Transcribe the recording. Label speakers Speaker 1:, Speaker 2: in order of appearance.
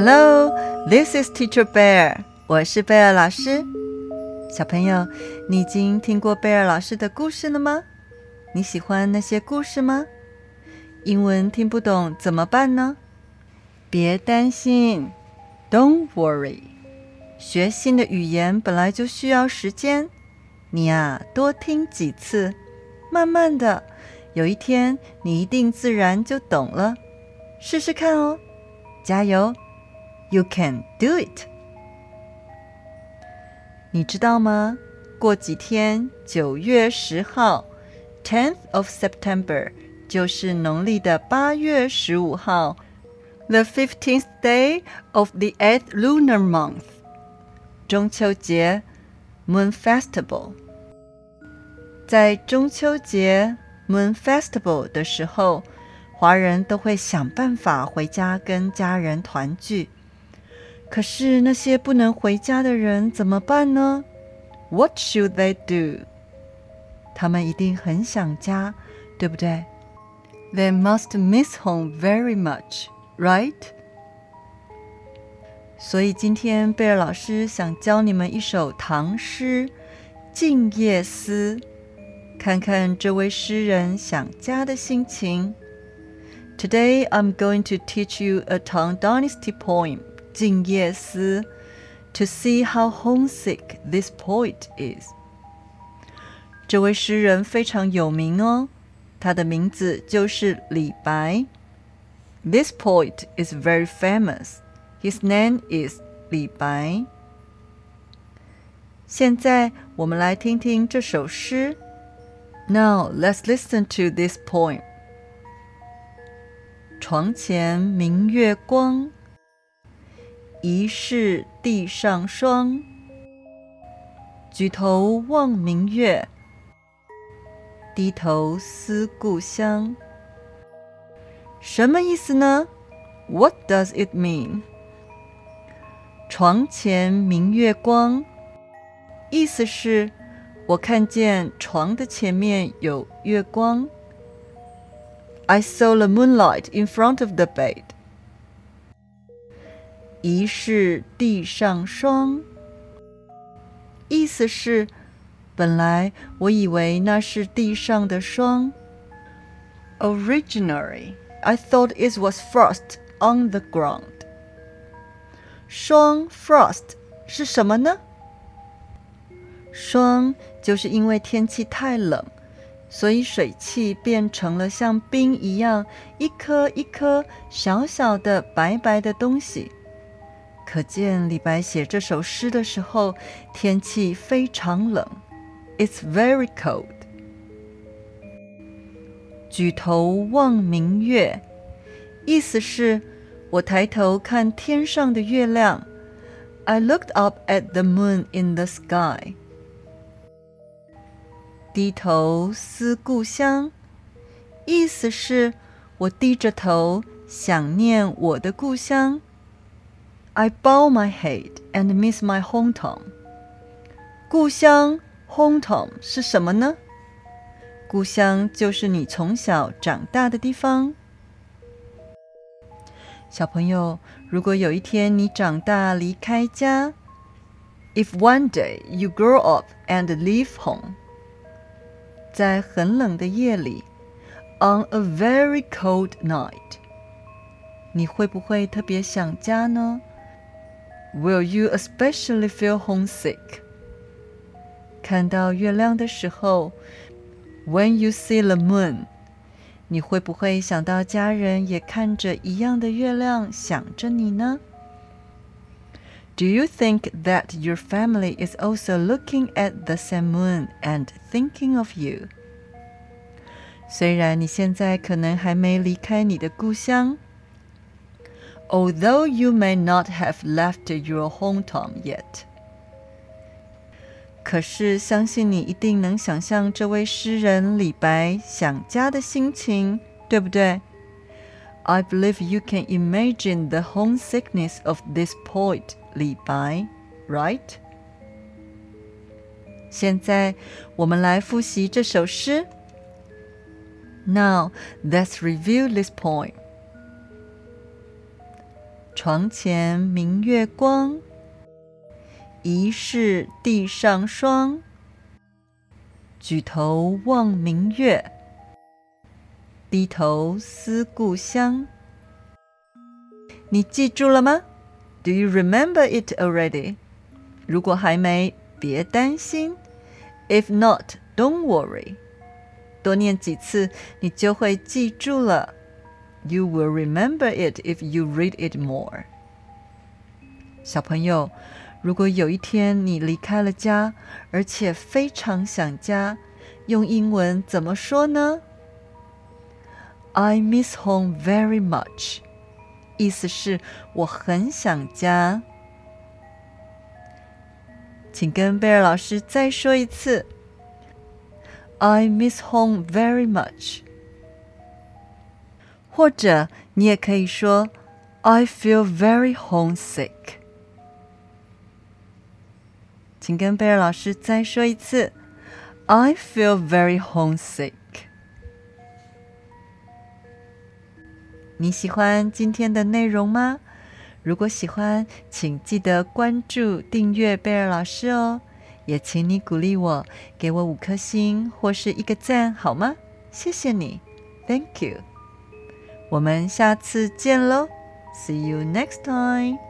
Speaker 1: Hello, this is Teacher Bear. 我是贝尔老师。小朋友，你已经听过贝尔老师的故事了吗？你喜欢那些故事吗？英文听不懂怎么办呢？别担心，Don't worry。学新的语言本来就需要时间，你呀，多听几次，慢慢的，有一天你一定自然就懂了。试试看哦，加油 ！You can do it。你知道吗？过几天，九月十号，Tenth of September，就是农历的八月十五号，The fifteenth day of the eighth lunar month，中秋节，Moon Festival。在中秋节 Moon Festival 的时候，华人都会想办法回家跟家人团聚。 可是那些不能回家的人怎么办呢？What should they do？他们一定很想家，对不对？They must miss home very much, right？所以今天贝尔老师想教你们一首唐诗《静夜思》，看看这位诗人想家的心情。Today I'm going to teach you a Tang Dynasty poem. 静夜思，To see how homesick this poet is。这位诗人非常有名哦，他的名字就是李白。This poet is very famous. His name is 李白。现在我们来听听这首诗。Now let's listen to this poem。床前明月光。疑是地上霜，举头望明月，低头思故乡。什么意思呢？What does it mean？床前明月光，意思是，我看见床的前面有月光。I saw the moonlight in front of the bed. 疑是地上霜，意思是，本来我以为那是地上的霜。Originally, I thought it was frost on the ground. 霜 frost 是什么呢？霜就是因为天气太冷，所以水汽变成了像冰一样，一颗一颗小小的白白的东西。可见李白写这首诗的时候，天气非常冷，It's very cold。举头望明月，意思是，我抬头看天上的月亮，I looked up at the moon in the sky。低头思故乡，意思是，我低着头想念我的故乡。I bow my head and miss my hometown。故乡 hometown 是什么呢？故乡就是你从小长大的地方。小朋友，如果有一天你长大离开家，If one day you grow up and leave home，在很冷的夜里，On a very cold night，你会不会特别想家呢 ？Will you especially feel homesick？看到月亮的时候，When you see the moon，你会不会想到家人也看着一样的月亮，想着你呢？Do you think that your family is also looking at the same moon and thinking of you？虽然你现在可能还没离开你的故乡。 Although you may not have left your hometown yet，可是相信你一定能想象这位诗人李白想家的心情，对不对？I believe you can imagine the homesickness of this poet 李白，right？现在我们来复习这首诗。Now let's review this poem. 床前明月光，疑是地上霜。举头望明月，低头思故乡。你记住了吗？Do you remember it already？如果还没，别担心。If not, don't worry。多念几次，你就会记住了。You will remember it if you read it more。小朋友，如果有一天你离开了家，而且非常想家，用英文怎么说呢？I miss home very much。意思是我很想家。请跟贝尔老师再说一次。I miss home very much。 或者你也可以说，I feel very homesick。请跟贝尔老师再说一次，I feel very homesick。你喜欢今天的内容吗？如果喜欢，请记得关注、订阅贝尔老师哦。也请你鼓励我，给我五颗星或是一个赞，好吗？谢谢你，Thank you。我们下次见喽，See you next time。